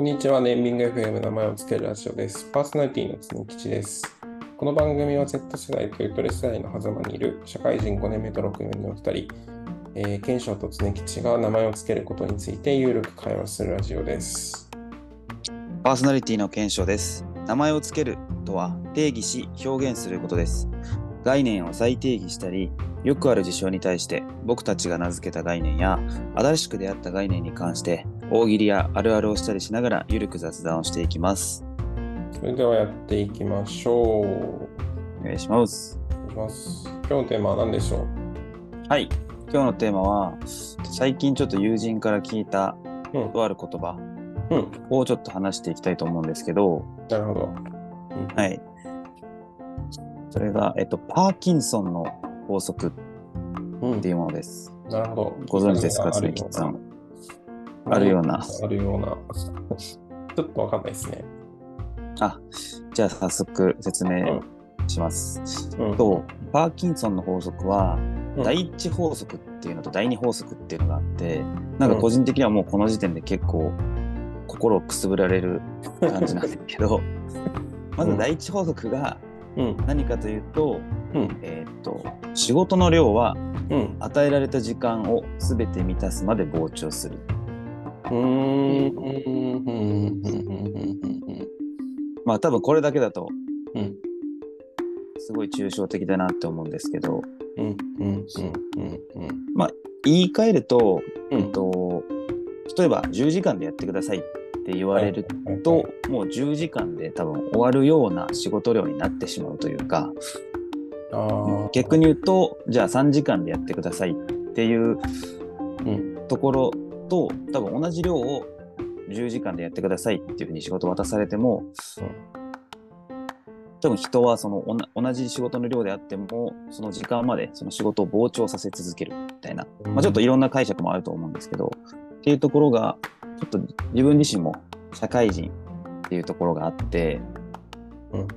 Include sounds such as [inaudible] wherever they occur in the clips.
こんにちは、ネーミング FM 名前を付けるラジオです。パーソナリティの常吉です。この番組は Z 世代とゆとり世代の狭間にいる社会人5年目と6年目の2人、えー、賢章と常吉が名前を付けることについて有力会話するラジオです。パーソナリティの検証です。名前をつけるとは定義し表現することです。概念を再定義したり、よくある事象に対して僕たちが名付けた概念や新しく出会った概念に関して大喜利やあるあるをしたりしながらゆるく雑談をしていきます。それではやっていきましょう。お願いします。お願いします。今日のテーマは何でしょはい。今日のテーマは最近ちょっと友人から聞いたううん。とある言葉うん。をちょっと話していきたいと思うんですけど、なるほど。はい。それが、えっと、パーキンソンの法則うん。っていうものです。なるほど。ご存知ですか、あるような常吉さん。あるような。あるような。ちょっとわかんないですね。あ、じゃあ早速説明します。うん。と、パーキンソンの法則は、うん第一法則っていうのと第二法則っていうのがあって、なんか個人的にはもうこの時点で結構心をくすぶられる感じなんだけど、まず第一法則がうん。何かというと、うん。えーっと、仕事の量はうん。与えられた時間を全て満たすまで膨張する。まあ多分これだけだとうん。すごい抽象的だなって思うんですけど、うん。うん。うん。うん。言い換えると、うん。えっと、例えば10時間でやってくださいって言われると、もう10時間で多分終わるような仕事量になってしまうというか、ああ。逆に言うと、じゃあ3時間でやってくださいっていううん。ところと、多分同じ量を10時間でやってくださいっていうふうに仕事を渡されても、多分人はその同じ仕事の量であっても、その時間までその仕事を膨張させ続けるみたいな、まあ、ちょっといろんな解釈もあると思うんですけど、っていうところが、ちょっと自分自身も社会人っていうところがあって、うん。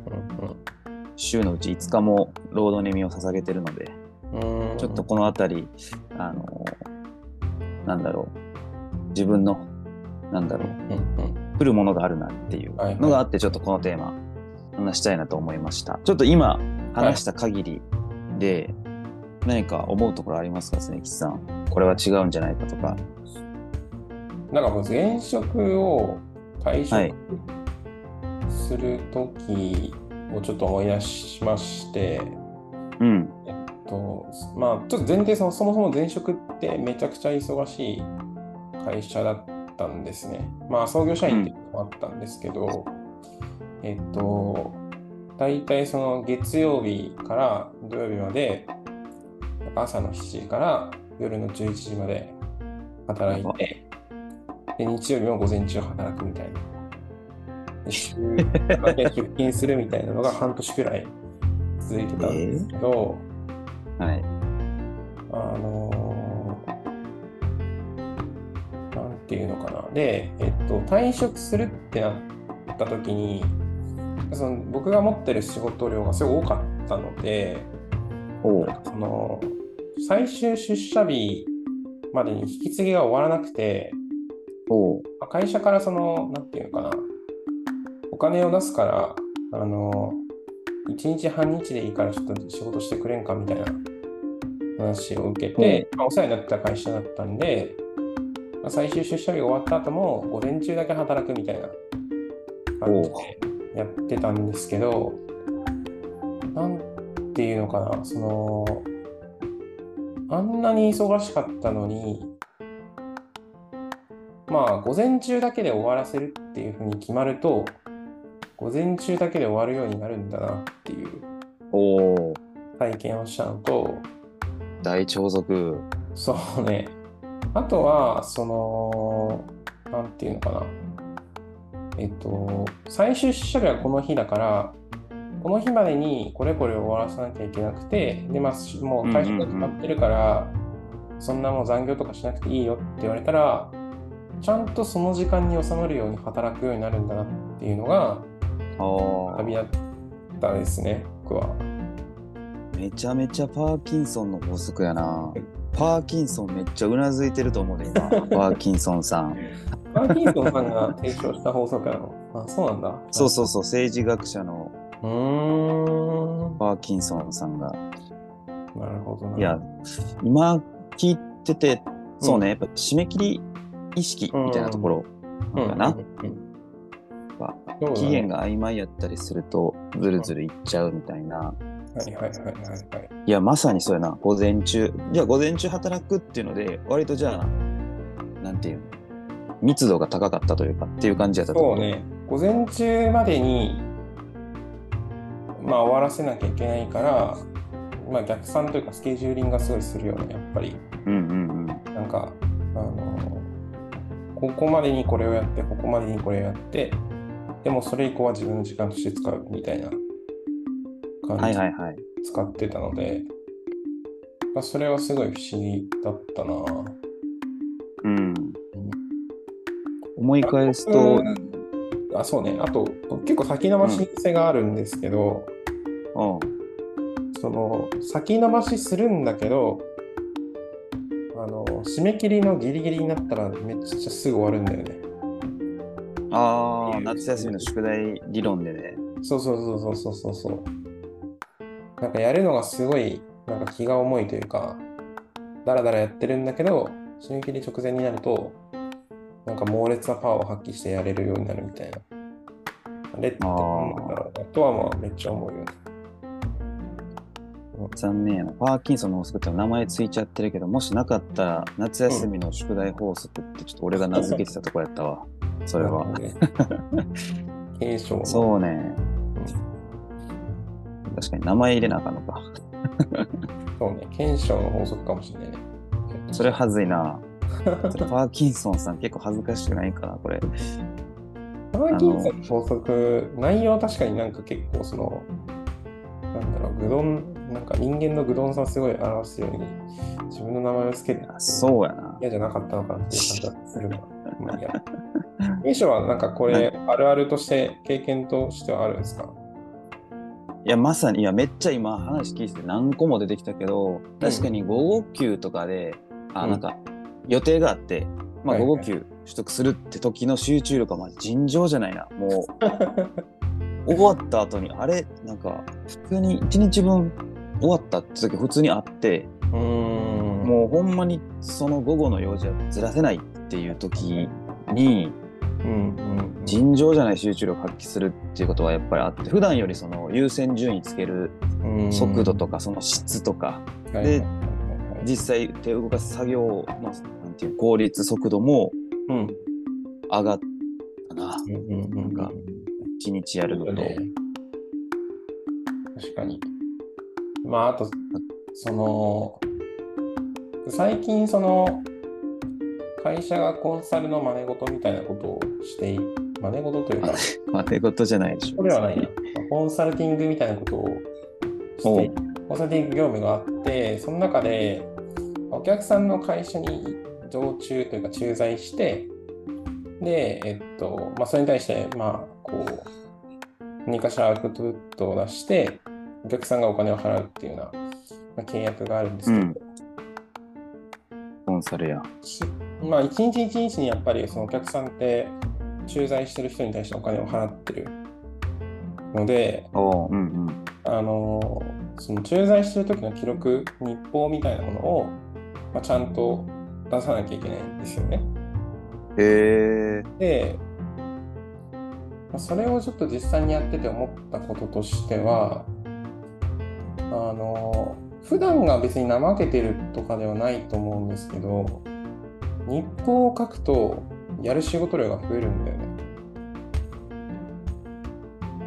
週のうち5日も労働に身を捧げてるので。ちょっとこのあたり、あの、なんだろう、自分の、なんだろう、うん。うん。来るものがあるなっていうはいはいのがあって、ちょっとこのテーマ、話したいなと思いました。ちょっと今、話した限りで、何か思うところありますか、常吉さん？これは違うんじゃないかとか。なんかもう前職を退はい職するときをちょっと思い出しまして、うん。とまあちょっと前提そもそも前職ってめちゃくちゃ忙しい会社だったんですね。まあ創業社員っていうのもあったんですけど、えっと、大体その月曜日から土曜日まで朝の7時から夜の11時まで働いて、で日曜日も午前中働くみたいな。で [laughs] 週7で出勤するみたいなのが半年くらい続いてたんですけど、はい。あのーなんていうのかな。で、えっと、退職するってなった時に、その僕が持ってる仕事量がすごい多かったので。その最終出社日までに引き継ぎが終わらなくて、会社からその、なんていうのかな、お金を出すから、あの、1日半日でいいからちょっと仕事してくれんかみたいな話を受けて、まあ、お世話になった会社だったんで、まあ、最終出社日が終わった後も午前中だけ働くみたいな感じでやってたんですけど、なんていうのかな、その、あんなに忙しかったのに、まあ、午前中だけで終わらせるっていうふうに決まると、午前中だけで終わるようになるんだなっていう。体験をしたのと、大長族。そうね、あとは、その、なんていうのかな、えっと、最終出社日はこの日だから、この日までにこれこれを終わらせなきゃいけなくて、で、まあ、しもう退職が決まってるから、そんなもう残業とかしなくていいよって言われたら、ちゃんとその時間に収まるように働くようになるんだなっていうのが。旅立ったですね、僕は。めちゃめちゃパーキンソンの法則やな。パーキンソンめっちゃうなずいてると思うで、今。[laughs] パーキンソンさん。パーキンソンさんが提唱した法則なの。あ、そうなんだ。そうそうそう、政治学者の。パーキンソンさんが。なるほどな。いや、今聞いてて、そうね、うんやっぱ締め切り意識みたいなところうん、かな。期限が曖昧やったりすると、ずるずるいっちゃうみたいな。はいはいはいはいはい。いや、まさにそうやな。午前中。じゃあ、午前中働くっていうので、割とじゃあ、なんていうの密度が高かったというか、っていう感じやったと？思そうね、午前中までに、まあ、終わらせなきゃいけないから、まあ、逆算というか、スケジューリングがすごいするよね、やっぱり。うんうんうん。なんか、あのここまでにこれをやって、ここまでにこれをやって、でもそれ以降は自分の時間として使うみたいな感じではいはいはい。使ってたので、まあ、それはすごい不思議だったな。うん。思い返すと、うんあ、そうね。あと、結構先延ばし癖があるんですけど、うん。その先延ばしするんだけど、あの締め切りのギリギリになったらめっちゃすぐ終わるんだよね。ああ、夏休みの宿題理論でね。そうそうそうそうそうそうそう。なんかやるのがすごいなんか気が重いというか、だらだらやってるんだけど、締め切り直前になると、なんか猛烈なパワーを発揮してやれるようになるみたいな。あれってなんだろうなとはまあめっちゃ思うよね。残念やな。パーキンソンの法則って名前ついちゃってるけど、もしなかったら夏休みの宿題法則ってちょっと俺が名付けてたとこやったわ。それは。[laughs] そうね。確かに名前入れなあかんのか。そうね。検証の法則かもしれないね。それはずいな。[laughs] パーキンソンさん結構恥ずかしくないかな、これ。パーキンソンの法則、内容は確かになんか結構その、なんだろう、グドン、なんか人間のグドンさすごい表すように、自分の名前をつけて、そうやな。嫌じゃなかったのかなっていう感じがするが、まあいいや。名称はなんかこれ、あるあるとして、経験としてはあるんですか？いや、まさに、いや、めっちゃ今話聞いてて何個も出てきたけど、確かに午後休とかで、あ、うんなんか予定があって、まあはいはい午後休取得するって時の集中力はまあ尋常じゃないな。もう、[laughs] 終わった後に、あれ、なんか、普通に1日分終わったって時普通にあって、うーん。もうほんまにその午後の用事はずらせないっていう時に、うんうんうん、尋常じゃない集中力を発揮するっていうことはやっぱりあって、普段よりその優先順位つける速度とかその質とか、でで実際手を動かす作業のなんていう効率速度もうん。上がったななんか一日やるのと、ね。確かに。まあ、あと、その、最近、その、会社がコンサルの真似事みたいなことをしてい、真似事というか、まあ手事じゃないでしょ。これはないな。コンサルティングみたいなことをして、コンサルティング業務があって、その中で、お客さんの会社に常駐というか駐在して、で、えっと、まあ、それに対して、まあ、こう、何かしらアウトプットを出して、お客さんがお金を払うっていうような、まあ、契約があるんですけど、うん。コンサルや。しまあ、一日一日にやっぱりそのお客さんって駐在してる人に対してお金を払ってる。ので、おううんうん。あのその駐在してる時の記録、日報みたいなものを、まあ、ちゃんと出さなきゃいけないんですよね。へえで、まあそれをちょっと実際にやってて思ったこととしては、あの普段が別に怠けてるとかではないと思うんですけど、日報を書くとやる仕事量が増えるんだよね。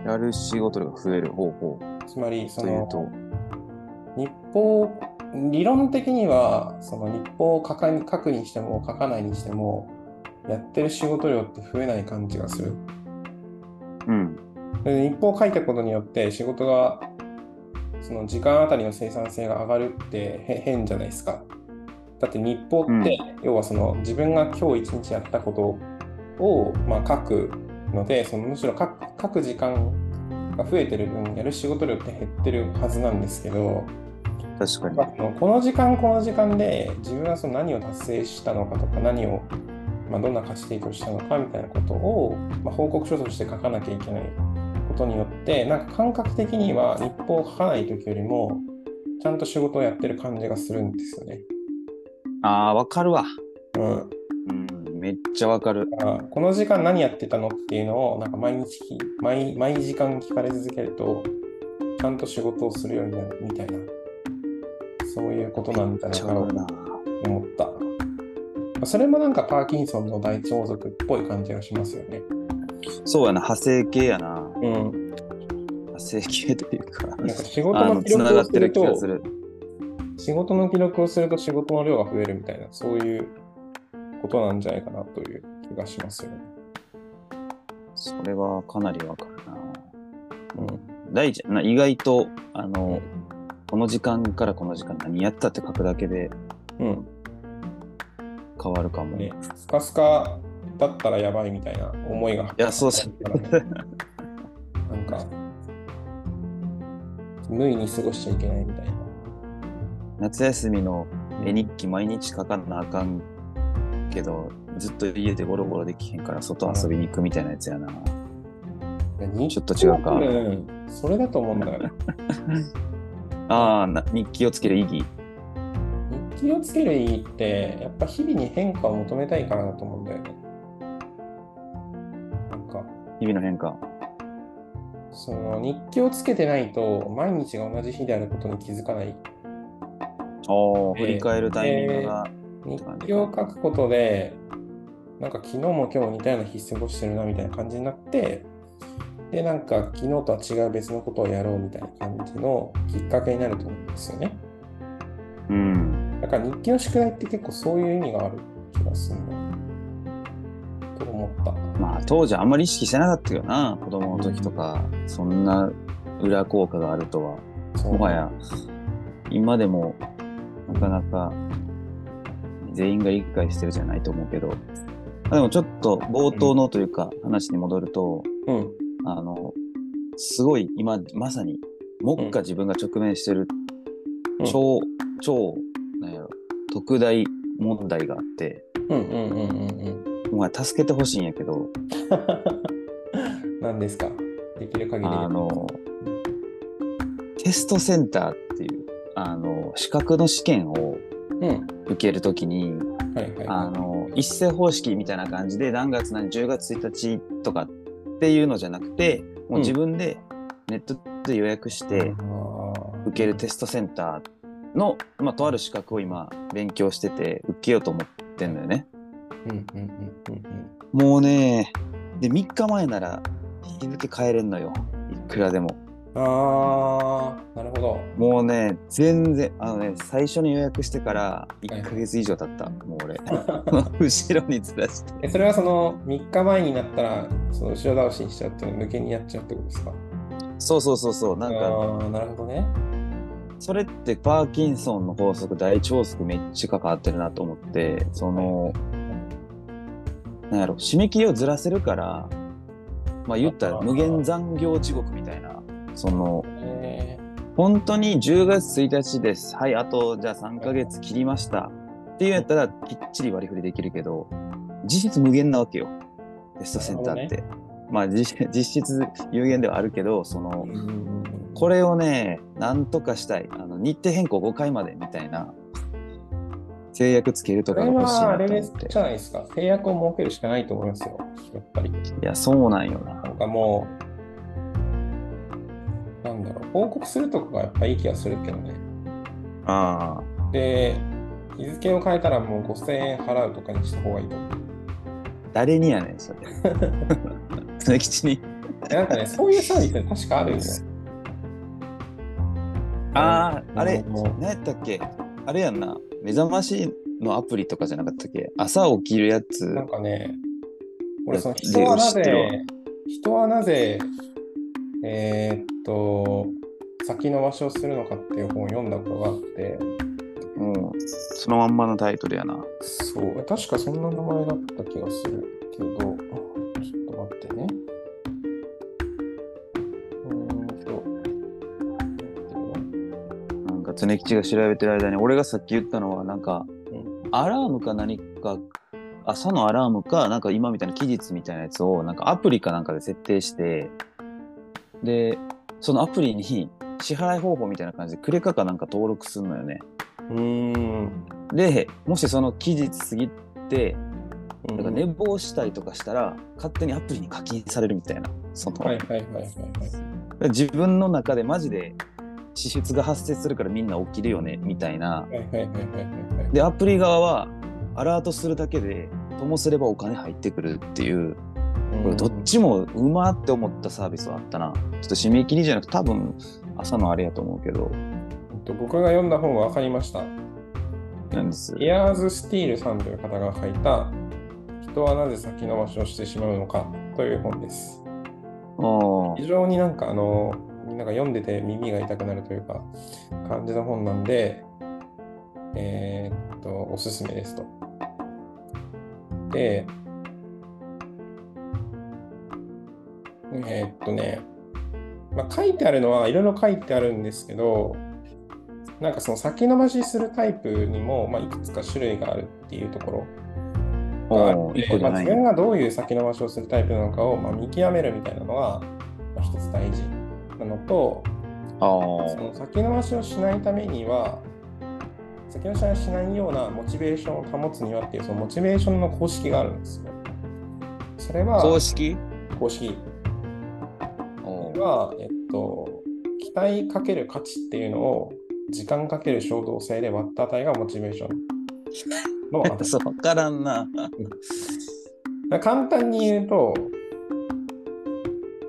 やる仕事量が増える方法つまり、その日報、理論的には、その日報を書かに書くにしても書かないにしても、やってる仕事量って増えない感じがする。うんで日報を書いたことによって仕事がその時間あたりの生産性が上がるってへ変じゃないですか。だって日報って、要はその自分が今日一日やったことを、まあ、書くのでそのむしろ書く書く時間が増えてる分やる仕事量って減ってるはずなんですけど、確かにまあ、この時間この時間で自分がその何を達成したのかとか何をまあ、どんな価値提供したのかみたいなことを、まあ、報告書として書かなきゃいけないことによってなんか感覚的には日報を書かない時よりもちゃんと仕事をやってる感じがするんですよね。ああ、わかるわ。うん、うん、めっちゃわかる。だからこの時間何やってたのっていうのをなんか毎日聞毎毎時間聞かれ続けるとちゃんと仕事をするようになるみたいなそういうことなんじゃないかな。思った。まあそれもなんかパーキンソンの第一王族っぽい感じがしますよね。そうやな、派生系やな。うん。派生系というか、なんか仕事あの、の記つな録をするがってる気がとする。仕事の記録をすると仕事の量が増えるみたいなそういうことなんじゃないかなという気がしますよね。それはかなりわかるな。うん。大事やな、意外と、あの、この時間からこの時間何やったって書くだけでうん。変わるかも。ね、スカスカだったらやばいみたいな思いが。いやそうそうなんか、無意に過ごしちゃいけないみたいな。夏休みの絵日記毎日書かなあかんけど、ずっと家でゴロゴロできへんから外遊びに行くみたいなやつやな。ちょっと違うかうん、それだと思うんだよね。[laughs] ああ、な日記をつける意義。日記をつける意義って、やっぱ日々に変化を求めたいからだと思うんだよね。なんか、日々の変化。その日記をつけてないと、毎日が同じ日であることに気づかない。振り返るタイミングが。日記を書くことで、なんか昨日も今日も似たような日過ごしてるなみたいな感じになって、で、なんか昨日とは違う別のことをやろうみたいな感じのきっかけになると思うんですよね。うん。だから日記の宿題って結構そういう意味がある気がするな。と思った。まあ当時あんまり意識してなかったけどな、子供の時とか、そんな裏効果があるとは。もはや、今でもなかなか全員が理解してるじゃないと思うけど、でもちょっと冒頭のというか話に戻ると、うん。あの、すごい今まさに、目下自分が直面してるうん。超、超、なんやろ、特大問題があって、うんうんうんうんうん。お前助けてほしいんやけど、[laughs] 何ですか？できる限りで。あの、テストセンターっあの、資格の試験をうん。受けるときに、あの、一斉方式みたいな感じで何月何、10月1日とかっていうのじゃなくて、もう自分でネットで予約しい。て受けるテストセンターの、まあ、とある資格を今勉強してて受けようと思ってんのよね。もうね、で、3日前なら日付変えれんのよ。いくらでも。うん。ああ、なるほど。もうね、全然、あのね、最初に予約してから1ヶ月以上経った。もう俺。[laughs] 後ろにずらして。えそれはその3日前になったらその後ろ倒しにしちゃうって抜けにやっちゃうってことですか？そうそうそうそう。なんか、ああ、なるほどね。それってパーキンソンの法則、第一法則めっちゃ関わってるなと思って、その、なんやろ、締め切りをずらせるから、まあ言ったら無限残業地獄みたいな、その、え本当に10月1日です。はい、あとじゃあ3ヶ月切りました。っていうやったらきっちり割り振りできるけど、実質無限なわけよ。テストセンターって。まあ実実質有限ではあるけど、そのこれをね、なんとかしたい。あの日程変更5回までみたいな制約つけるとかが欲しいはあれでなと思って。すじゃないですか。制約を設けるしかないと思いますよ。やっぱり。いや、そうなんよな。なんかもう、なんだろう、報告するとかがやっぱいい気がするけどね。ああ。で、日付を変えたらもう5000円払うとかにした方がいいと思う。誰にやねん、それ。[laughs] 常吉に。えなんかね、そういうサービス確かあるんよ。ああ、あれ、何やったっけ？あれやんな。目覚ましのアプリとかじゃなかったっけ？朝起きるやつ。なんかね、俺そので人はなぜ、人はなぜ、えーっと、先延ばしをするのかっていう本を読んだことがあって、うん。そのまんまのタイトルやな。そう、確かそんな名前だった気がするけど、ちょっと待ってね。うーんなんか常吉が調べてる間に、俺がさっき言ったのは、なんか、うんアラームか何か、朝のアラームか、なんか今みたいな期日みたいなやつを、なんかアプリかなんかで設定して、で、そのアプリに支払い方法みたいな感じでクレカかなんか登録するのよね。うーん。で、もしその期日過ぎて、うんなんか寝坊したりとかしたら、勝手にアプリに課金されるみたいな。その、はいはいはいはいはい。自分の中でマジで支出が発生するからみんな起きるよね、みたいな。で、アプリ側はアラートするだけで、ともすればお金入ってくるっていう、これどっちもうまって思ったサービスはあったな。ちょっと締め切りじゃなくて多分朝のあれやと思うけど、えっと僕が読んだ本は分かりました。なんです。イヤーズ・スティールさんという方が書いた人はなぜ先延ばしをしてしまうのかという本です。非常になんかあの、なんか読んでて耳が痛くなるというか、感じの本なんで、えーっと、おすすめですと。で、えーっとね、まあ、書いてあるのはいろいろ書いてあるんですけど、なんかその先延ばしするタイプにも、まあ、いくつか種類があるっていうところがあまあ、自分がどういう先延ばしをするタイプなのかを、まあ、見極めるみたいなのが、まあ、一つ大事なのと、あその先延ばしをしないためには、先延ばしをしないようなモチベーションを保つにはっていう、そのモチベーションの公式があるんですよ。それは、あ。公式？公式は、えっと、期待かける価値っていうのを、時間かける衝動性で割った値がモチベーションの値。[laughs] そう、わからんな。簡単に言うと、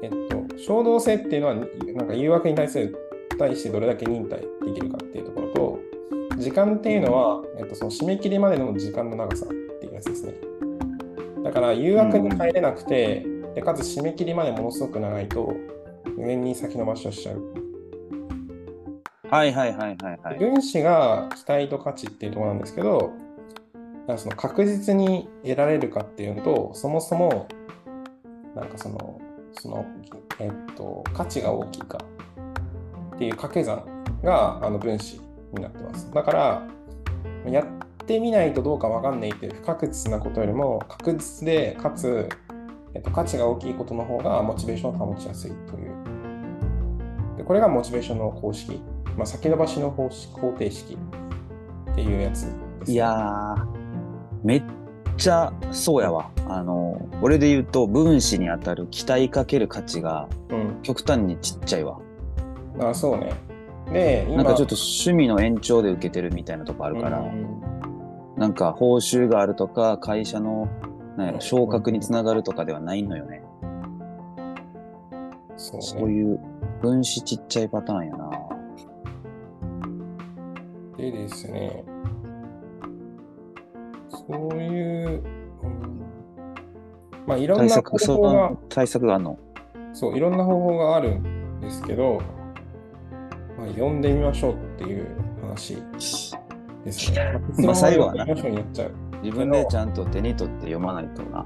えっと、衝動性っていうのは、なんか誘惑に対する対してどれだけ忍耐できるかっていうところと、時間っていうのは、えっと、その締め切りまでの時間の長さっていうやつですね。だから誘惑に耐えれなくて、でかつ締め切りまでものすごく長いと、無限に先延ばしをしちゃう。はいはいはいはいはい。分子が期待と価値っていうところなんですけど、だからその確実に得られるかっていうのと、そもそも、なんかその、その、えっと、価値が大きいかっていう掛け算があの分子になってます。だから、やってみないとどうかわかんないっていう不確実なことよりも、確実で、かつ、えっと、価値が大きいことの方がモチベーションを保ちやすいという。でこれがモチベーションの公式。まあ、先延ばしの方式方程式っていうやつです、いやー、めっちゃそうやわ。あの、俺で言うと分子に当たる期待かける価値がうん。極端にちっちゃいわ。あ、そうね。で、今、なんかちょっと趣味の延長で受けてるみたいなとこあるから、うんなんか報酬があるとか、会社のなんやろ昇格につながるとかではないのよね。そうね。そういう分子ちっちゃいパターンやな。でですね、そういう、うんまあ、いろんな方そ法がの、対策があるの？そう、いろんな方法があるんですけど、まあ、読んでみましょうっていう話ですね。[laughs] まあ最後はな読んでみましょうになっちゃう。自分でちゃんと手に取って読まないとな。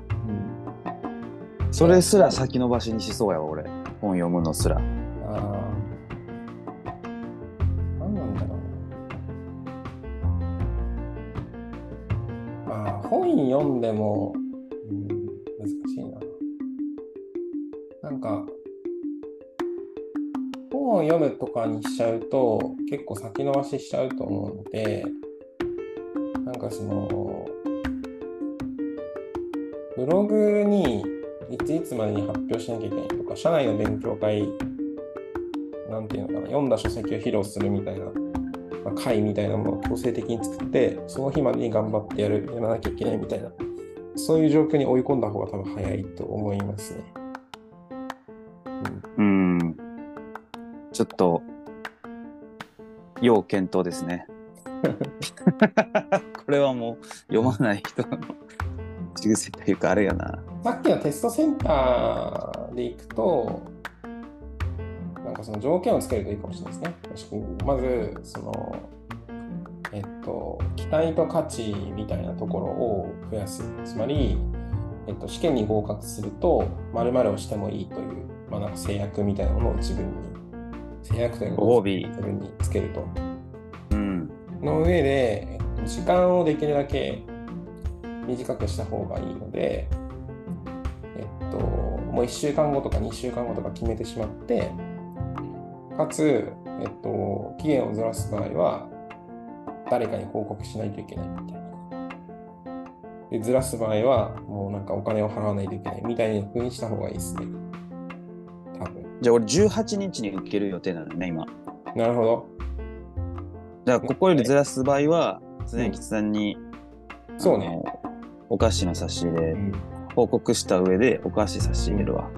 うん、それすら先延ばしにしそうやわ、俺。本読むのすら。ああ。何なんだろうあ、本読んでも、うん、難しいな。なんか、本を読むとかにしちゃうと、結構先延ばししちゃうと思うので、なんかその、ブログにいついつまでに発表しなきゃいけないとか、社内の勉強会、なんていうのかな、読んだ書籍を披露するみたいな、まあ、会みたいなものを強制的に作って、その日までに頑張ってやる、やらなきゃいけないみたいな、そういう状況に追い込んだ方が多分早いと思いますね。うん。ちょっと、要検討ですね。[laughs] [laughs] これはもう読まない人のというかあれやな。さっきのテストセンターでいくと、なんかその条件をつけるといいかもしれないですね。まず、その、えっと、期待と価値みたいなところを増やす。つまり、えっと、試験に合格すると、〇〇をしてもいいという、まあ、なんか制約みたいなものを自分に、制約というか自分につけると。うん。の上で、えっと時間をできるだけ短くした方がいいので、えっと、もう1週間後とか2週間後とか決めてしまって、かつ、えっと、期限をずらす場合は、誰かに報告しないといけないみたいな。で、ずらす場合は、もうなんかお金を払わないといけないみたいな風にした方がいいですね。多分。じゃあ俺18日に受ける予定なのね、今。なるほど。じゃあここよりずらす場合は、常吉さんに、そうね。お菓子の差し入れう、ん。報告した上でお菓子差し入れるわ。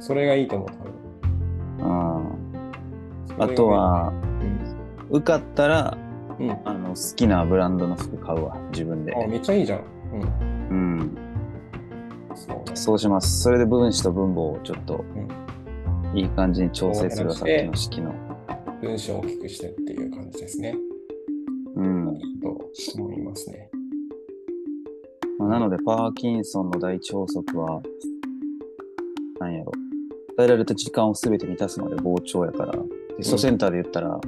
それがいいと思う、多分。うん。それがいいあと、は、うん。受かったら、うん。あの、好きなブランドの服買うわ、自分で。あ、めっちゃいいじゃん。うん。うん。そうね。そうします。それで分子と分母をちょっと、いい感じに調整するわ、さっきの式の。文章を大きくしてっていう感じですね。うん。いいと思いますね。まあなので、パーキンソンの第一法則は、なんやろ。与えられた時間を全て満たすまで膨張やから、テストセンターで言ったら、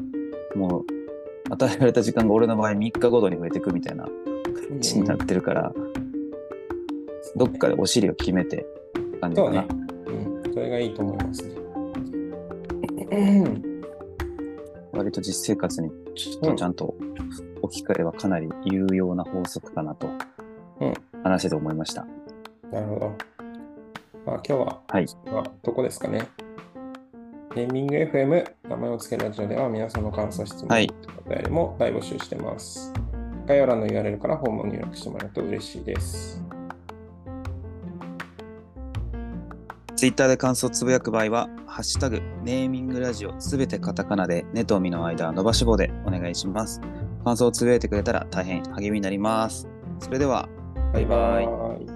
もう、与えられた時間が俺の場合3日ごとに増えていくみたいな感じになってるから、どっかでお尻を決めて、感じかな。そうね。うん。それがいいと思いますね。[clears throat] 割と実生活にちょっとちゃんと置き換えはかなり有用な法則かなとうん話してて思いました。なるほど。まあ、今日は、はい。まあ、どこですかね。ネーミング FM 名前を付けるラジオでは皆さんの感想、質問、はいお便りも大募集してます。概要欄の URL からフォームを入力してもらうと嬉しいです。Twitter で感想をつぶやく場合は、ハッシュタグ、ネーミングラジオ、すべてカタカナで、ネとミの間、伸ばし棒でお願いします。感想をつぶやいてくれたら大変励みになります。それでは。バイバイ。